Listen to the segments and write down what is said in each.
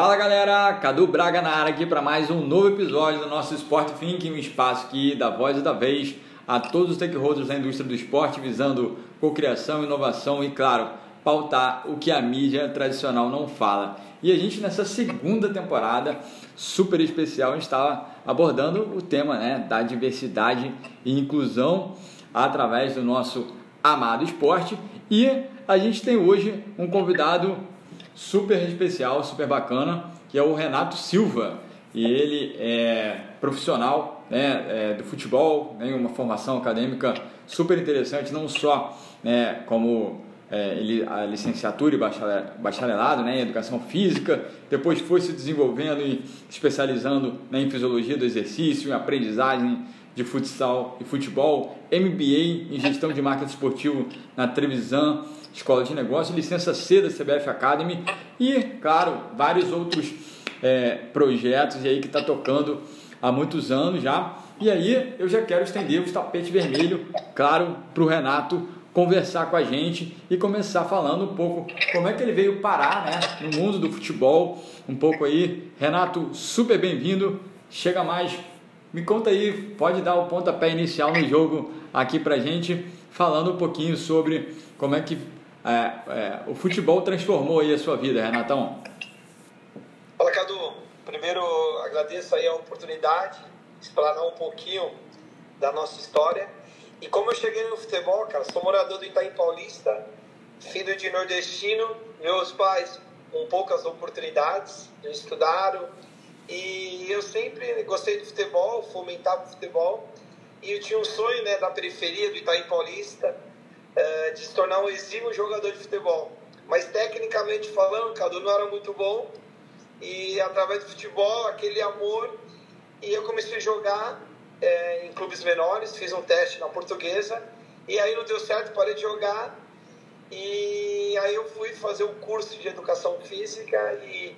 Fala galera, Cadu Braga na área aqui para mais um novo episódio do nosso Sport Thinking, um espaço aqui da voz e da vez a todos os stakeholders da indústria do esporte, visando cocriação, inovação e, claro, pautar o que a mídia tradicional não fala. E a gente nessa segunda temporada super especial, estava abordando o tema né, da diversidade e inclusão através do nosso amado esporte e a gente tem hoje um convidado super especial, super bacana, que é o Renato Silva. E ele é profissional né, é, do futebol, tem uma formação acadêmica super interessante, não só né, como é, ele, a licenciatura e bacharelado né, em educação física, depois foi se desenvolvendo e especializando né, em fisiologia do exercício, em aprendizagem de futsal e futebol, MBA em gestão de marketing esportivo na Trevisan, Escola de Negócios, licença C da CBF Academy e, claro, vários outros é, projetos aí que está tocando há muitos anos já. E aí eu já quero estender o tapete vermelho, claro, para o Renato conversar com a gente e começar falando um pouco como é que ele veio parar né, no mundo do futebol. Um pouco aí, Renato, super bem-vindo. Chega mais, me conta aí, pode dar o pontapé inicial no jogo aqui pra gente, falando um pouquinho sobre como é que é, é, o futebol transformou aí a sua vida, Renatão. Fala, Cadu. Primeiro, agradeço aí a oportunidade de explanar um pouquinho da nossa história. E como eu cheguei no futebol, cara, sou morador do Itaim Paulista, filho de nordestino, meus pais com poucas oportunidades, estudaram, e eu sempre gostei de futebol, fomentava o futebol, e eu tinha um sonho né, da periferia do Itaim Paulista, é, de se tornar um exímio jogador de futebol. Mas tecnicamente falando, Cadu não era muito bom. E através do futebol, aquele amor, e eu comecei a jogar é, em clubes menores, fiz um teste na portuguesa, e aí não deu certo, parei de jogar. E aí eu fui fazer um curso de educação física e,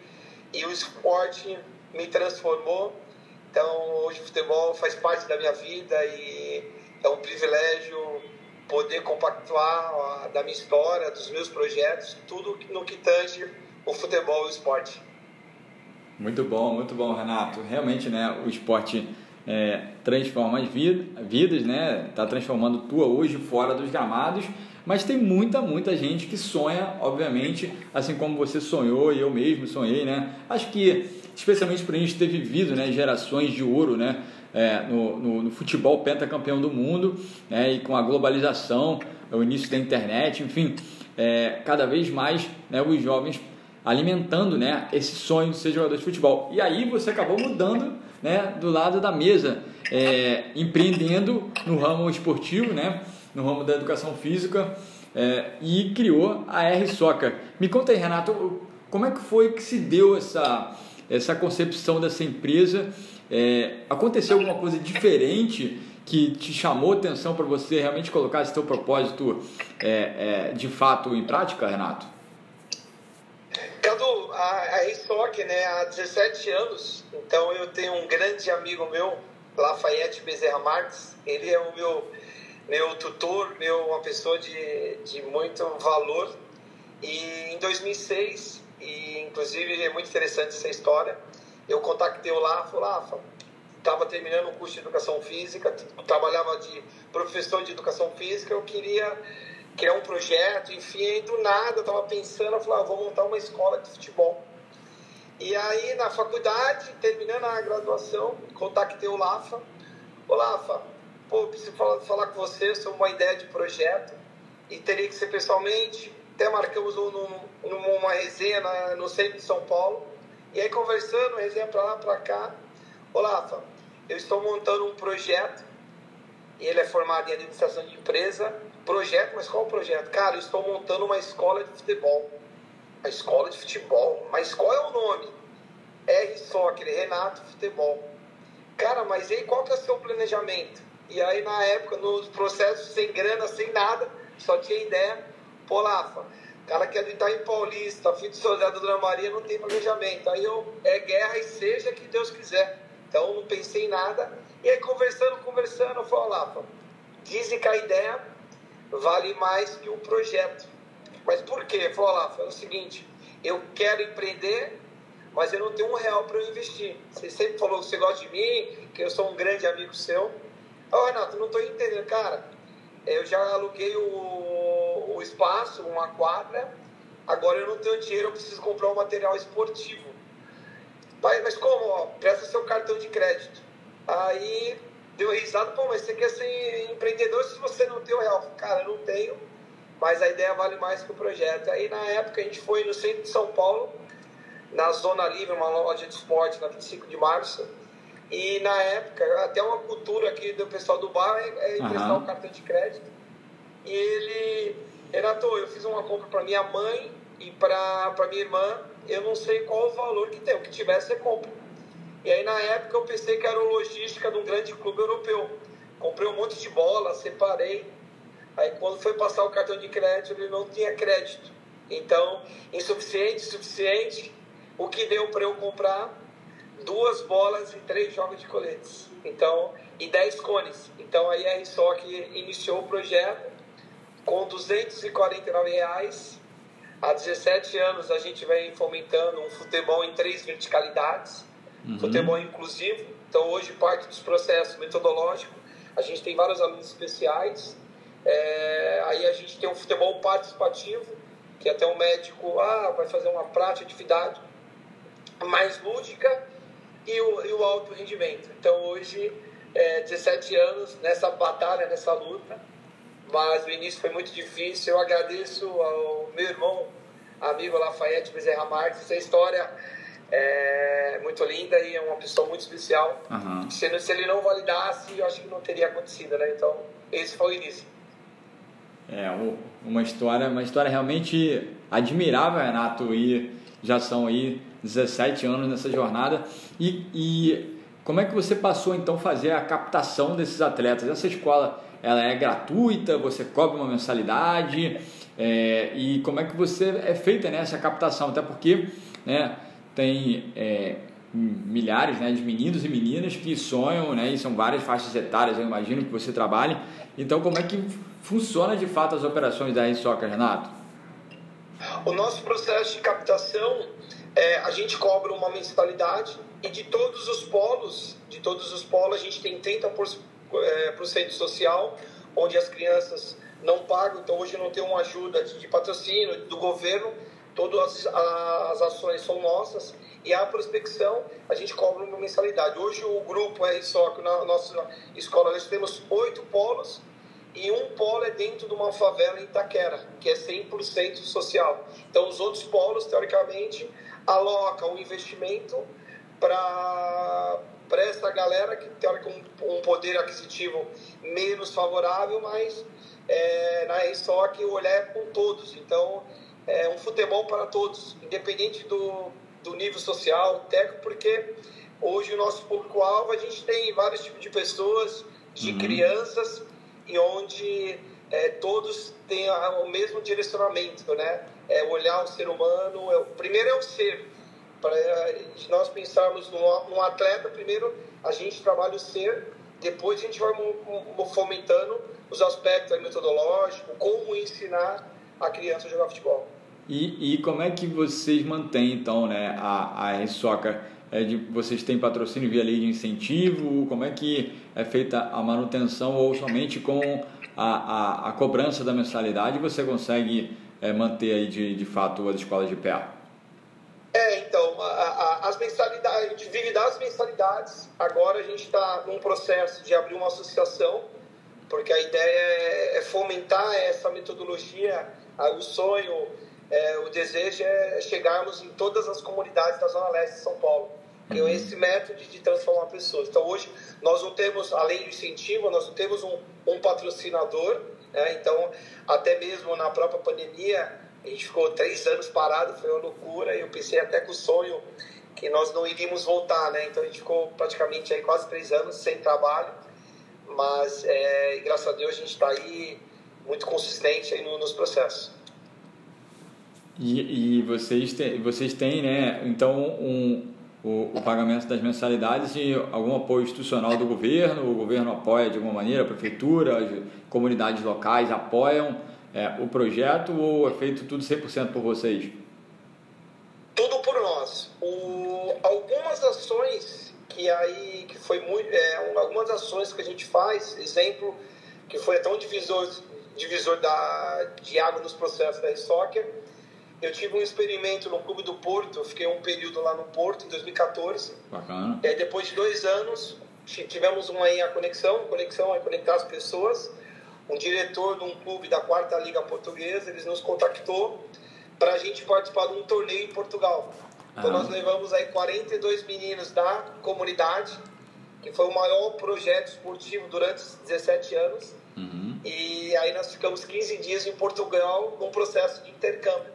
e o esporte me transformou. Então hoje o futebol faz parte da minha vida e é um privilégio poder compactuar da minha história, dos meus projetos, tudo no que tange o futebol e o esporte. Muito bom, muito bom, Renato. Realmente, né, o esporte é, transforma as vidas, né? Está transformando tua hoje fora dos gramados, mas tem muita, muita gente que sonha, obviamente, assim como você sonhou e eu mesmo sonhei, né? Acho que, especialmente para a gente ter vivido, né, gerações de ouro, né? é, no, no, no, futebol pentacampeão do mundo, né, e com a globalização, o início da internet, enfim, é, cada vez mais né, os jovens alimentando né, esse sonho de ser jogador de futebol. E aí você acabou mudando né, do lado da mesa, é, empreendendo no ramo esportivo, né, no ramo da educação física, é, e criou a R Soccer. Me conta aí, Renato, como é que foi que se deu essa, essa concepção dessa empresa é, aconteceu alguma coisa diferente que te chamou atenção para você realmente colocar esse teu propósito é, é, de fato em prática, Renato? Cadu, a, a né, há 17 anos, então eu tenho um grande amigo meu, Lafayette Bezerra Marques, ele é o meu, meu tutor, meu, uma pessoa de, de muito valor, e em 2006, e inclusive é muito interessante essa história, eu contactei o Lafa, o Lafa, estava terminando o curso de educação física, trabalhava de professor de educação física, eu queria criar um projeto, enfim, aí do nada estava pensando, eu falei, ah, vou montar uma escola de futebol. E aí na faculdade, terminando a graduação, contactei o Lafa, ô Lafa, pô, preciso falar, falar com você sobre uma ideia de projeto e teria que ser pessoalmente, até marcamos um, numa resenha no centro de São Paulo, e aí conversando, resenha para lá, para cá. Olá, Rafa, eu estou montando um projeto, ele é formado em administração de empresa. Projeto, mas qual o projeto? Cara, eu estou montando uma escola de futebol. Uma escola de futebol. Mas qual é o nome? R Soccer, Renato Futebol. Cara, mas aí qual que é o seu planejamento? E aí na época, nos processos sem grana, sem nada, só tinha ideia. Pô, Rafa, cara que é Itaim Paulista, filho do soldado da Dona Maria, não tem planejamento. Aí eu, é guerra e seja que Deus quiser. Então não pensei em nada. E aí conversando, conversando, eu falo, Lafa, dizem que a ideia vale mais que o projeto. Mas por quê? Eu falo, Lafa, é o seguinte, eu quero empreender, mas eu não tenho um real para eu investir. Você sempre falou que você gosta de mim, que eu sou um grande amigo seu. Ô, oh, Renato, não estou entendendo, cara. Eu já aluguei o, o espaço, uma quadra, agora eu não tenho dinheiro, eu preciso comprar um material esportivo. Mas, mas como? Ó, presta seu cartão de crédito. Aí deu risada, pô, mas você quer ser empreendedor se você não tem o real? Cara, eu não tenho, mas a ideia vale mais que o projeto. Aí na época a gente foi no centro de São Paulo, na Zona Livre, uma loja de esporte, na 25 de março. E na época, até uma cultura aqui do pessoal do bar é, é emprestar uhum. o cartão de crédito. E ele, Renato, eu fiz uma compra para minha mãe e para minha irmã. Eu não sei qual o valor que tem, o que tiver você compra. E aí na época eu pensei que era logística de um grande clube europeu. Comprei um monte de bola, separei. Aí quando foi passar o cartão de crédito, ele não tinha crédito. Então, insuficiente, insuficiente. O que deu para eu comprar duas bolas e três jogos de coletes. Então, e 10 cones. Então aí a RSOC iniciou o projeto com 249 reais. Há 17 anos a gente vem fomentando um futebol em três verticalidades, uhum. futebol inclusivo. Então hoje parte dos processos metodológicos, a gente tem vários alunos especiais. É, aí a gente tem um futebol participativo, que até o médico ah, vai fazer uma prática, atividade mais lúdica e o, e o alto rendimento. Então hoje, é, 17 anos nessa batalha, nessa luta, mas o início foi muito difícil. Eu agradeço ao meu irmão, amigo Lafayette Bezerra Marques, essa história é muito linda e é uma pessoa muito especial. Uhum. Se, se ele não validasse, eu acho que não teria acontecido, né? Então, esse foi o início. É, uma história, uma história realmente admirável, Renato, e já são aí 17 anos nessa jornada. E, e como é que você passou então a fazer a captação desses atletas? Essa escola ela é gratuita? Você cobra uma mensalidade? É, e como é que você é feita né, captação? Até porque né, tem é, milhares né, de meninos e meninas que sonham, né, e são várias faixas etárias, eu imagino que você trabalhe. Então, como é que funciona de fato as operações da R-Soccer, Renato? O nosso processo de captação é, a gente cobra uma mensalidade e de todos os polos, de todos os polos, a gente tem 30% é, por cento social, onde as crianças não pagam, então hoje não tem uma ajuda de, de patrocínio do governo, todas as, as ações são nossas e a prospecção a gente cobra uma mensalidade. Hoje o grupo RSOC, na nossa escola, nós temos oito polos e um polo é dentro de uma favela em Itaquera, que é 100% social. Então os outros polos, teoricamente, aloca o investimento para essa galera que tem um, um poder aquisitivo menos favorável, mas é, na ESOC o olhar é com todos. Então, é um futebol para todos, independente do, do nível social, técnico, porque hoje o nosso público-alvo, a gente tem vários tipos de pessoas, de uhum. crianças, e onde é, todos têm o mesmo direcionamento, né? É olhar o ser humano, é, o primeiro é o ser, para nós pensarmos num, atleta, primeiro a gente trabalha o ser, depois a gente vai fomentando os aspectos metodológicos, como ensinar a criança a jogar futebol. E, e como é que vocês mantêm, então, né, a, a soccer É de, vocês têm patrocínio via lei de incentivo? Como é que é feita a manutenção ou somente com a, a, a cobrança da mensalidade você consegue é, manter aí de, de fato as escolas de pé? É, então, a, a, as mensalidades, a gente vive das mensalidades, agora a gente está num processo de abrir uma associação, porque a ideia é, é fomentar essa metodologia, o sonho, é, o desejo é chegarmos em todas as comunidades da Zona Leste de São Paulo. Uhum. esse método de transformar pessoas. Então, hoje, nós não temos, além do incentivo, nós não temos um, um patrocinador, né? então, até mesmo na própria pandemia, a gente ficou três anos parado, foi uma loucura. E eu pensei até com o sonho que nós não iríamos voltar, né? Então a gente ficou praticamente aí quase três anos sem trabalho. Mas, é, graças a Deus, a gente está aí muito consistente aí no, nos processos. E, e vocês, têm, vocês têm, né? Então, um, o, o, pagamento das mensalidades e algum apoio institucional do governo? O governo apoia de alguma maneira? A prefeitura, as comunidades locais apoiam? É, o projeto ou é feito tudo 100% por vocês? tudo por nós. O, algumas ações que aí que foi muito, é, algumas ações que a gente faz, exemplo que foi até um divisor divisor da, de água nos processos da soccer. Eu tive um experimento no Clube do Porto, fiquei um período lá no Porto em 2014. Bacana. E aí, depois de dois anos, tivemos uma aí a conexão, conexão é conectar as pessoas. Um diretor de um clube da quarta liga portuguesa, eles nos contactou para a gente participar de um torneio em Portugal. Então nós levamos aí 42 meninos da comunidade, que foi o maior projeto esportivo durante 17 anos. Uhum. E aí nós ficamos 15 dias em Portugal num processo de intercâmbio.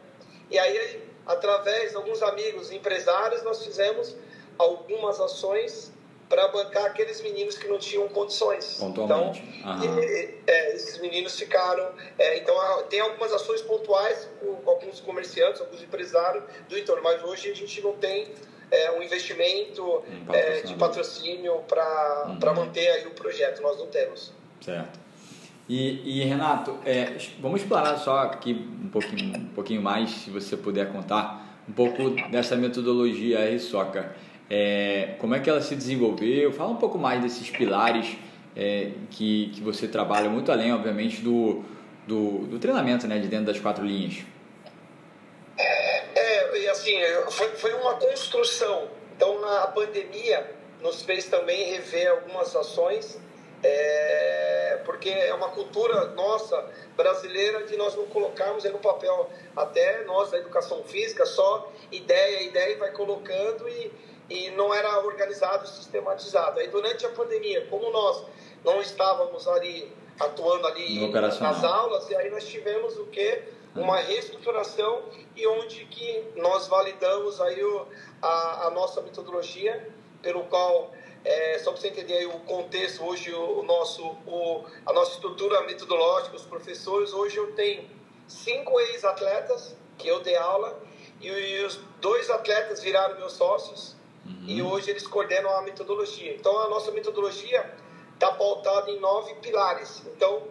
E aí, através de alguns amigos empresários, nós fizemos algumas ações para bancar aqueles meninos que não tinham condições. Então, e, é, esses meninos ficaram. É, então, tem algumas ações pontuais com alguns comerciantes, alguns empresários do entorno, mas hoje a gente não tem é, um investimento um é, de patrocínio para uhum. manter aí o projeto. Nós não temos. Certo. E, e Renato, é, vamos explorar só aqui um pouquinho, um pouquinho mais, se você puder contar um pouco dessa metodologia R-Soccer. É, como é que ela se desenvolveu? Fala um pouco mais desses pilares é, que, que você trabalha, muito além, obviamente, do, do, do treinamento né, de dentro das quatro linhas. É, e assim, foi, foi uma construção. Então, na pandemia, nos fez também rever algumas ações é, porque é uma cultura nossa brasileira de nós não colocarmos no papel até nós da educação física só ideia ideia e vai colocando e, e não era organizado sistematizado. Aí durante a pandemia como nós não estávamos ali atuando ali nas aulas e aí nós tivemos o que uma reestruturação e onde que nós validamos aí o, a, a nossa metodologia pelo qual é, só para você entender o contexto, hoje o, nosso, o, a nossa estrutura metodológica, os professores, hoje eu tenho cinco ex-atletas que eu dei aula e, e, os dois atletas viraram meus sócios uhum. e hoje eles coordenam a metodologia. Então a nossa metodologia está pautada em nove pilares. Então,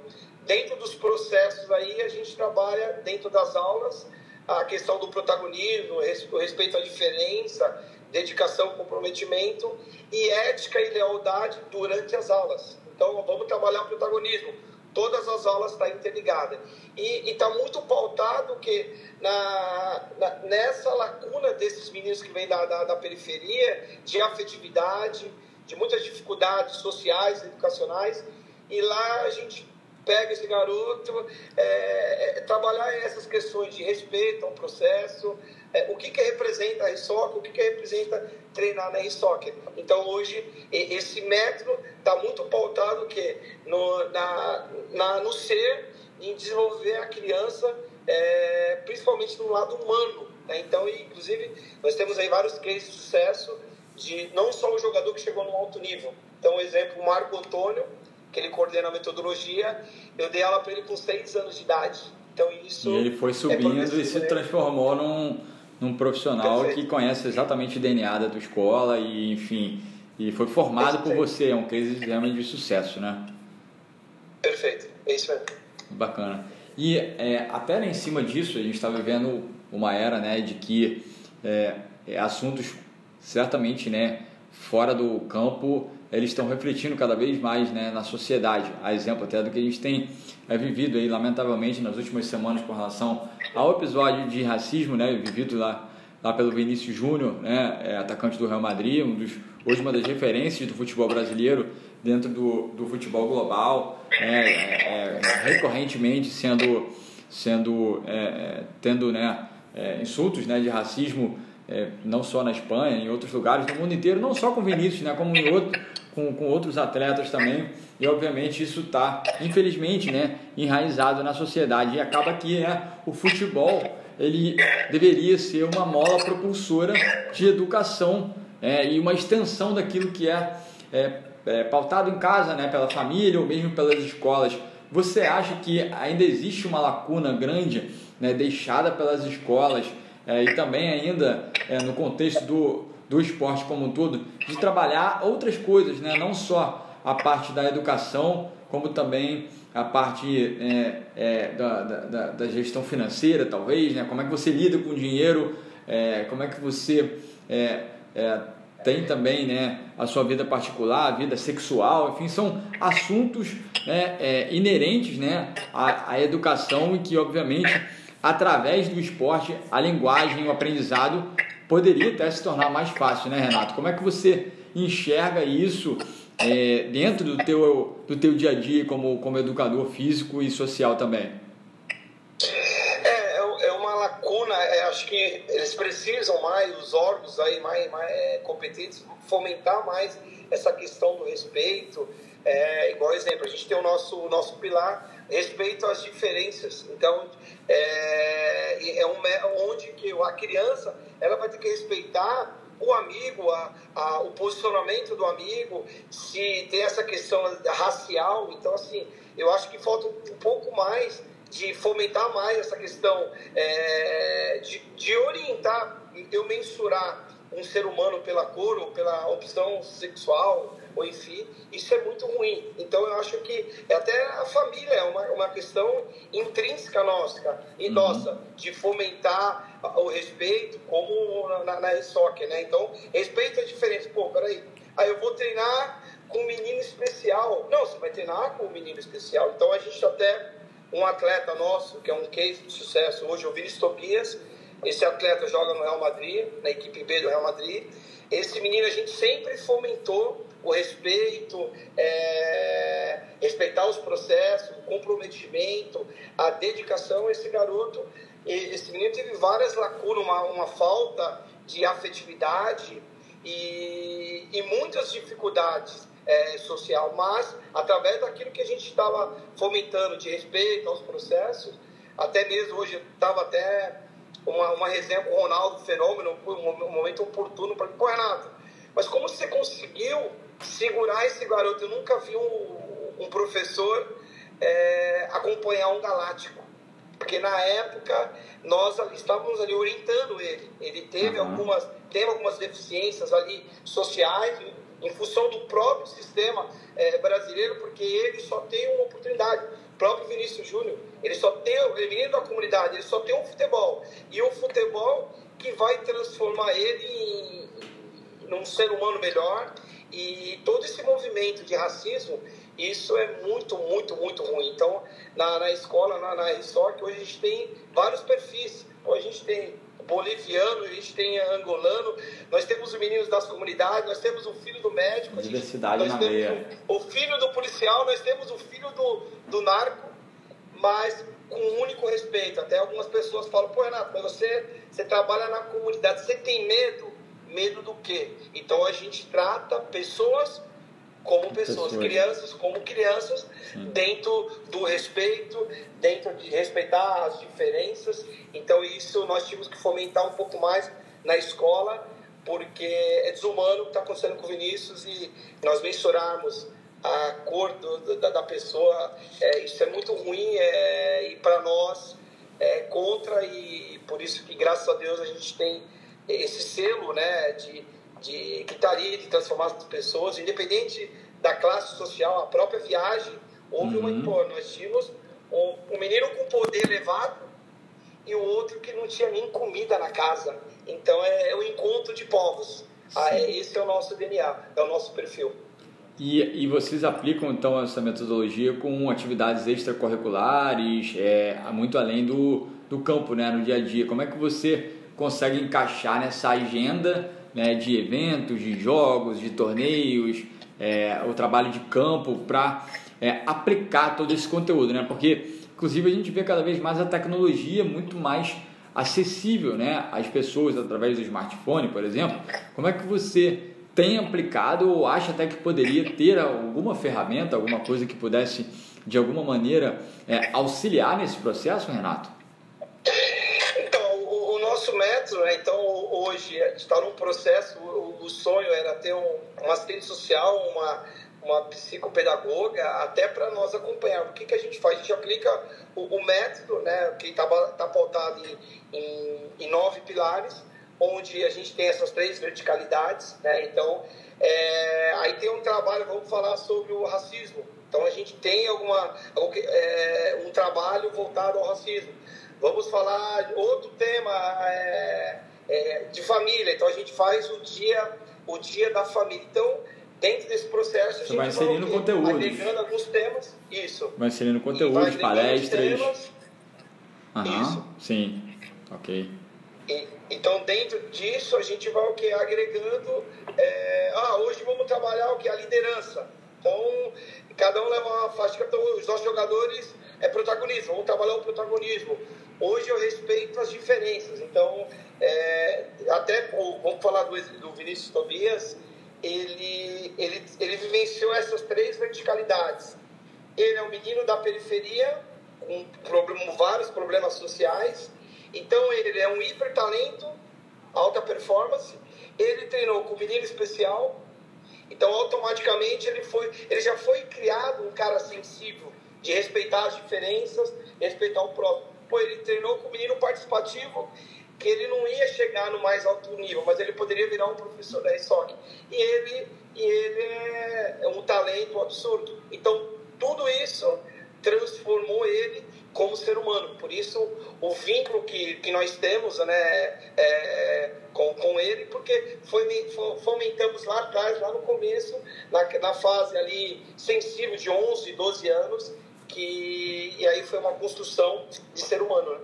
dentro dos processos aí, a gente trabalha dentro das aulas a questão do protagonismo, o respeito à diferença, dedicação, comprometimento e ética e lealdade durante as aulas. Então, vamos trabalhar o protagonismo. Todas as aulas estão tá interligadas. E está muito pautado que na, na, nessa lacuna desses meninos que vêm da, da, da periferia, de afetividade, de muitas dificuldades sociais, educacionais, e lá a gente pega esse garoto, é, é, trabalhar essas questões de respeito ao processo, é, o que, que representa a RSOC, o que, que representa treinar na RSOC. Então, hoje, esse método está muito pautado que no, na, na, no ser, em desenvolver a criança, é, principalmente no lado humano. Né? Então, inclusive, nós temos aí vários cases de sucesso de não só o jogador que chegou no alto nível. Então, exemplo, o Marco Antônio, que ele coordena a metodologia, eu dei aula para ele com seis anos de idade. Então, isso e ele foi é subindo é e se transformou num num profissional Perfeito. que conhece exatamente o DNA da tua escola e, enfim, e foi formado Perfeito. por você. É um case realmente de sucesso, né? Perfeito, é isso mesmo. Bacana. E é, até em cima disso, a gente está vivendo uma era né, de que é, é, assuntos certamente né, fora do campo eles estão refletindo cada vez mais né, na sociedade. A exemplo até do que a gente tem é, vivido aí, lamentavelmente, nas últimas semanas com relação ao episódio de racismo, né, vivido lá, lá pelo Vinícius Júnior, né, é, atacante do Real Madrid, um dos, hoje uma das referências do futebol brasileiro dentro do, do futebol global, né, é, é, recorrentemente sendo, sendo é, é, tendo né, insultos né, de racismo é, não só na Espanha, em outros lugares do mundo inteiro, não só com Vinícius, né, como em outro, com, com outros atletas também. E obviamente isso está, infelizmente, né, enraizado na sociedade. E acaba que né, o futebol ele deveria ser uma mola propulsora de educação é, e uma extensão daquilo que é, é, é pautado em casa, né, pela família ou mesmo pelas escolas. Você acha que ainda existe uma lacuna grande né, deixada pelas escolas é, e também ainda é, no contexto do, do esporte como um todo, de trabalhar outras coisas, né? não só a parte da educação, como também a parte é, é, da, da, da, gestão financeira, talvez, né? como é que você lida com o dinheiro é, como é que você é, é, tem também né, a sua vida particular, a vida sexual, enfim, são assuntos né, é, inerentes né, à, à educação e que, obviamente, através do esporte, a linguagem, o aprendizado poderia até se tornar mais fácil, né, Renato? Como é que você enxerga isso é, dentro do teu, do teu dia a dia como, como educador físico e social também? É, é, é uma lacuna, é, acho que eles precisam mais, os órgãos aí mais, mais competentes, fomentar mais essa questão do respeito. É, igual exemplo, a gente tem o nosso, o nosso pilar respeito às diferenças. Então, é, é um, onde que a criança ela vai ter que respeitar o amigo, a, a, o posicionamento do amigo, se tem essa questão racial. Então, assim, eu acho que falta um pouco mais de fomentar mais essa questão é, de, de orientar, eu mensurar um ser humano pela cor ou pela opção sexual, ou enfim, isso é muito ruim. Então eu acho que até a família é uma, uma questão intrínseca nossa, e uhum. nossa, de fomentar o respeito, como na, na ESOC, né? Então, respeito é diferente. Pô, peraí, aí eu vou treinar com um menino especial. Não, você vai treinar com um menino especial. Então a gente até um atleta nosso, que é um case de sucesso hoje, o Vinícius Tobias, esse atleta joga no Real Madrid, na equipe B do Real Madrid. Esse menino a gente sempre fomentou o respeito, é, respeitar os processos, o comprometimento, a dedicação. Esse garoto, esse menino teve várias lacunas, uma, uma falta de afetividade e, e muitas dificuldades é, social, mas através daquilo que a gente estava fomentando de respeito aos processos, até mesmo hoje estava até uma, uma resenha com o Ronaldo Fenômeno, um momento oportuno para pô, Renato, mas como você conseguiu segurar esse garoto? Eu nunca vi um, um professor é, acompanhar um galáctico. Porque na época nós estávamos ali orientando ele. Ele teve, uhum. algumas, teve algumas deficiências ali sociais em função do próprio sistema é, brasileiro, porque ele só tem uma oportunidade próprio Vinícius Júnior, ele só tem, ele menino da comunidade, ele só tem um futebol. E um futebol que vai transformar ele em, num ser humano melhor. E todo esse movimento de racismo, isso é muito, muito, muito ruim. Então, na, na escola, na, na resort, hoje a gente tem vários perfis. Hoje a gente tem boliviano, a gente tem angolano, nós temos os meninos das comunidades, nós temos o filho do médico, diversidade gente, na meia. O, o, filho do policial, nós temos o filho do, do narco, mas com um único respeito. Até algumas pessoas falam, pô Renato, mas você, você trabalha na comunidade, você tem medo? Medo do quê? Então a gente trata pessoas como pessoas, pessoas. crianças como crianças, Sim. dentro do respeito, dentro de respeitar as diferenças. Então isso nós tínhamos que fomentar um pouco mais na escola, porque é desumano o que está acontecendo com o Vinícius e nós mensurarmos a cor do, da, da, pessoa, é, isso é muito ruim é, e para nós é contra e por isso que graças a Deus a gente tem esse selo né, de de ali de transformar as pessoas, independente da classe social, a própria viagem, houve uhum. uma nós tínhamos um, um menino com poder elevado e o outro que não tinha nem comida na casa. Então é, é o encontro de povos. Ah, é, esse é o nosso DNA, é o nosso perfil. E, e vocês aplicam então essa metodologia com atividades extracurriculares, é, muito além do, do campo, né, no dia a dia. Como é que você consegue encaixar nessa agenda né, de eventos, de jogos, de torneios, é, o trabalho de campo para é, aplicar todo esse conteúdo, né? Porque, inclusive, a gente vê cada vez mais a tecnologia muito mais acessível, né, às pessoas através do smartphone, por exemplo. Como é que você tem aplicado ou acha até que poderia ter alguma ferramenta, alguma coisa que pudesse de alguma maneira é, auxiliar nesse processo, Renato? Nosso método, né, então hoje está num processo, o, o, sonho era ter um, um assistente social, uma, uma psicopedagoga, até para nós acompanhar. O que, que a gente faz? A gente aplica o, o método, né, que está tá pautado em, em, em, nove pilares, onde a gente tem essas três verticalidades. Né, então, é, aí tem um trabalho, vamos falar sobre o racismo. Então, a gente tem alguma, é, um trabalho voltado ao racismo Vamos falar outro tema, é, é, de família. Então a gente faz o dia, o dia da família. Então, dentro desse processo, a gente vai inserindo conteúdos. agregando alguns temas. Isso. Vai inserindo conteúdos, palestras. Temas, Aham, isso. Sim. Ok. E, então, dentro disso, a gente vai o que? Agregando. É, ah, hoje vamos trabalhar o que? A liderança. Então, cada um leva uma faixa. Então, os nossos jogadores é protagonismo, vamos trabalhar o protagonismo. Hoje eu respeito as diferenças. Então, é, até vamos falar do, do Vinícius Tobias, ele, ele, ele vivenciou essas três verticalidades. Ele é um menino da periferia, com problem, vários problemas sociais. Então, ele é um hipertalento, alta performance. Ele treinou com menino especial. Então, automaticamente, ele, foi, ele já foi criado um cara sensível, de respeitar as diferenças, respeitar o próprio. Ele treinou com menino participativo que ele não ia chegar no mais alto nível, mas ele poderia virar um professor da ESOC. E ele, e ele é, é um talento absurdo. Então, tudo isso transformou ele como ser humano. Por isso, o vínculo que, que nós temos né, é, com, com ele, porque foi, fomentamos lá atrás, lá no começo, na, na fase ali sensível de 11, 12 anos, que, e aí foi uma construção de ser humano. Né?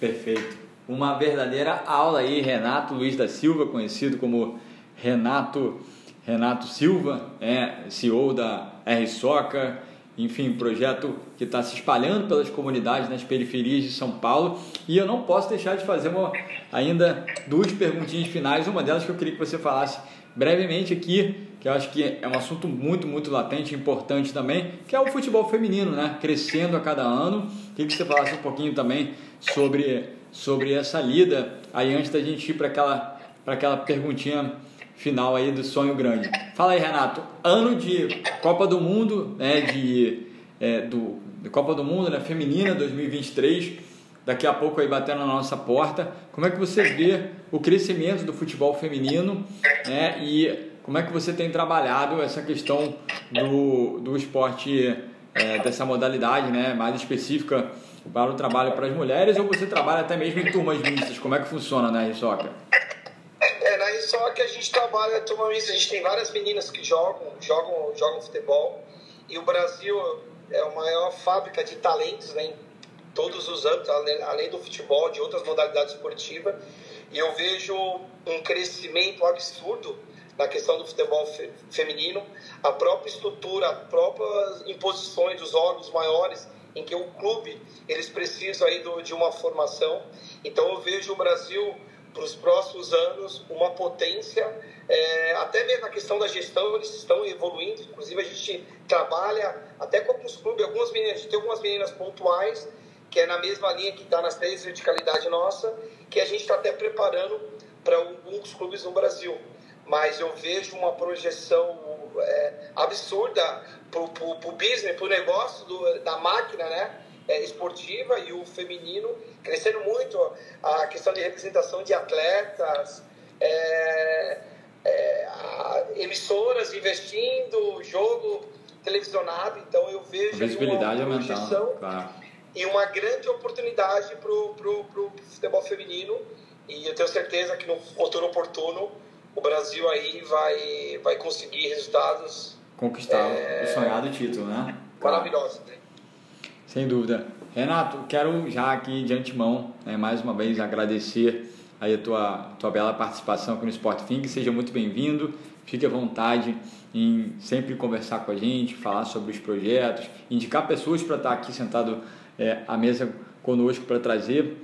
Perfeito uma verdadeira aula aí, Renato Luiz da Silva, conhecido como Renato Renato Silva, é CEO da R Soca, enfim, projeto que está se espalhando pelas comunidades nas periferias de São Paulo. E eu não posso deixar de fazer uma, ainda duas perguntinhas finais. Uma delas que eu queria que você falasse brevemente aqui, que eu acho que é um assunto muito, muito latente importante também, que é o futebol feminino, né? Crescendo a cada ano. Queria que você falasse um pouquinho também sobre sobre essa lida, aí antes da gente ir para aquela, aquela perguntinha final aí do sonho grande. Fala aí, Renato, ano de Copa do Mundo, né, de, é, do, de Copa do Mundo né, feminina 2023, daqui a pouco aí batendo na nossa porta. Como é que você vê o crescimento do futebol feminino né, e como é que você tem trabalhado essa questão do, do esporte, é, dessa modalidade né, mais específica para o trabalho para as mulheres ou você trabalha até mesmo em turmas mistas? Como é que funciona na Risoca? É, na Risoca a gente trabalha turma mista, a gente tem várias meninas que jogam, jogam, jogam futebol e o Brasil é a maior fábrica de talentos né, em todos os âmbitos, além do futebol, de outras modalidades esportivas e eu vejo um crescimento absurdo na questão do futebol fe feminino, a própria estrutura, as próprias imposições dos órgãos maiores em que o clube eles precisam aí do, de uma formação. Então eu vejo o Brasil para os próximos anos uma potência, é, até mesmo na questão da gestão eles estão evoluindo. Inclusive a gente trabalha até com alguns clubes, algumas meninas, a gente tem algumas meninas pontuais que é na mesma linha que está nas três verticalidades nossa, que a gente está até preparando para alguns clubes no Brasil. Mas eu vejo uma projeção é, absurda para o business, para o negócio do, da máquina né, é, esportiva e o feminino crescendo muito. A questão de representação de atletas, é, é, emissoras investindo, jogo televisionado. Então eu vejo a visibilidade uma projeção claro. e uma grande oportunidade para o futebol feminino. E eu tenho certeza que no futuro oportuno o Brasil aí vai, vai conseguir resultados. Conquistar é, o sonhado título, né? Maravilhoso, né? Sem dúvida. Renato, quero já aqui de antemão, né, mais uma vez, agradecer aí a tua, tua bela participação aqui no Sport Think. Seja muito bem-vindo. Fique à vontade em sempre conversar com a gente, falar sobre os projetos, indicar pessoas para estar aqui sentado é, à mesa conosco para trazer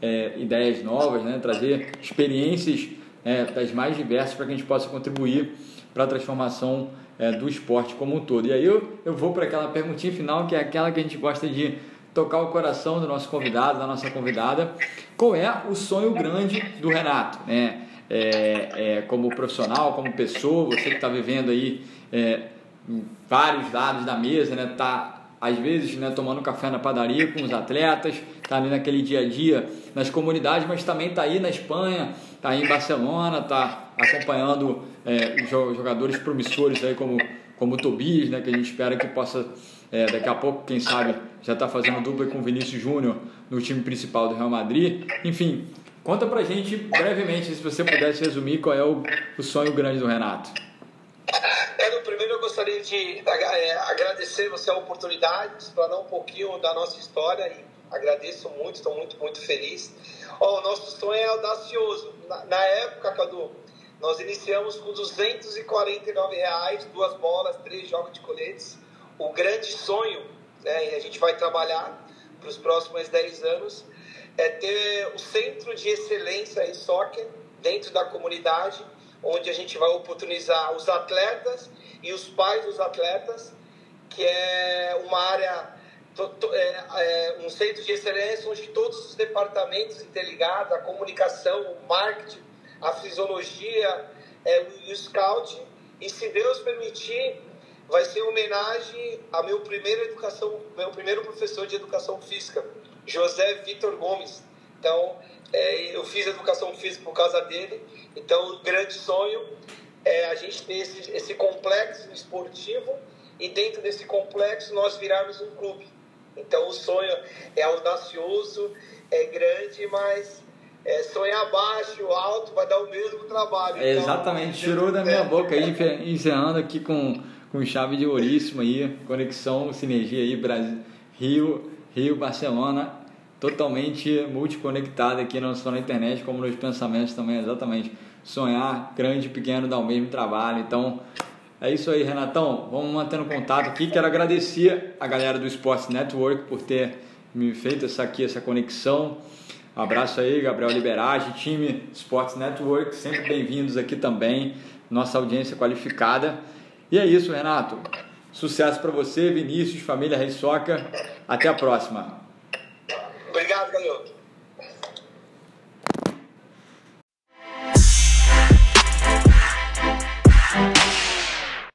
é, ideias novas, né, trazer experiências é, das mais diversas para que a gente possa contribuir para a transformação é, do esporte como um todo. E aí eu, eu vou para aquela perguntinha final, que é aquela que a gente gosta de tocar o coração do nosso convidado, da nossa convidada. Qual é o sonho grande do Renato? Né? É, é, como profissional, como pessoa, você que está vivendo aí é, vários lados da mesa, né? Tá às vezes né, tomando café na padaria com os atletas, está ali naquele dia a dia nas comunidades, mas também está aí na Espanha, está em Barcelona, está acompanhando é, jogadores promissores aí como, como o Tobias, né, que a gente espera que possa é, daqui a pouco, quem sabe, já está fazendo dupla com o Vinícius Júnior no time principal do Real Madrid. Enfim, Conta pra gente brevemente, se você pudesse resumir, qual é o, o sonho grande do Renato. É, no primeiro eu gostaria de é, agradecer você a oportunidade de explanar um pouquinho da nossa história e agradeço muito, estou muito, muito feliz. O nosso sonho é audacioso. Na, época, Cadu, nós iniciamos com 249 reais, duas bolas, três jogos de coletes. O grande sonho, né, e a gente vai trabalhar para os próximos 10 anos, é ter o centro de excelência em soccer dentro da comunidade, onde a gente vai oportunizar os atletas e os pais dos atletas, que é uma área, é, é, um centro de excelência onde todos os departamentos interligados, a comunicação, o marketing, a fisiologia, é, o scout, e se Deus permitir, vai ser homenagem a meu primeiro educação, meu primeiro professor de educação física, José Vitor Gomes. Então, é, eu fiz educação física por causa dele. Então, o grande sonho é a gente ter esse, esse complexo esportivo e dentro desse complexo nós virarmos um clube. Então, o sonho é audacioso, é grande, mas é, sonhar baixo, alto, vai dar o mesmo trabalho. É, exatamente, tirou da minha boca aí, encerrando aqui com, com chave de ouríssimo aí, conexão, sinergia aí, Brasil, Rio, Rio, Barcelona, totalmente multiconectado aqui não só na internet, como nos pensamentos também, exatamente. Sonhar grande e pequeno dá o mesmo trabalho. Então, é isso aí, Renatão. Vamos mantendo contato aqui. Quero agradecer a galera do Sports Network por ter me feito essa aqui, essa conexão. Um abraço aí, Gabriel Liberage, time Sports Network, sempre bem-vindos aqui também, nossa audiência qualificada. E é isso, Renato. Sucesso para você, Vinícius, família Rei Soca. Até a próxima. Obrigado, garoto.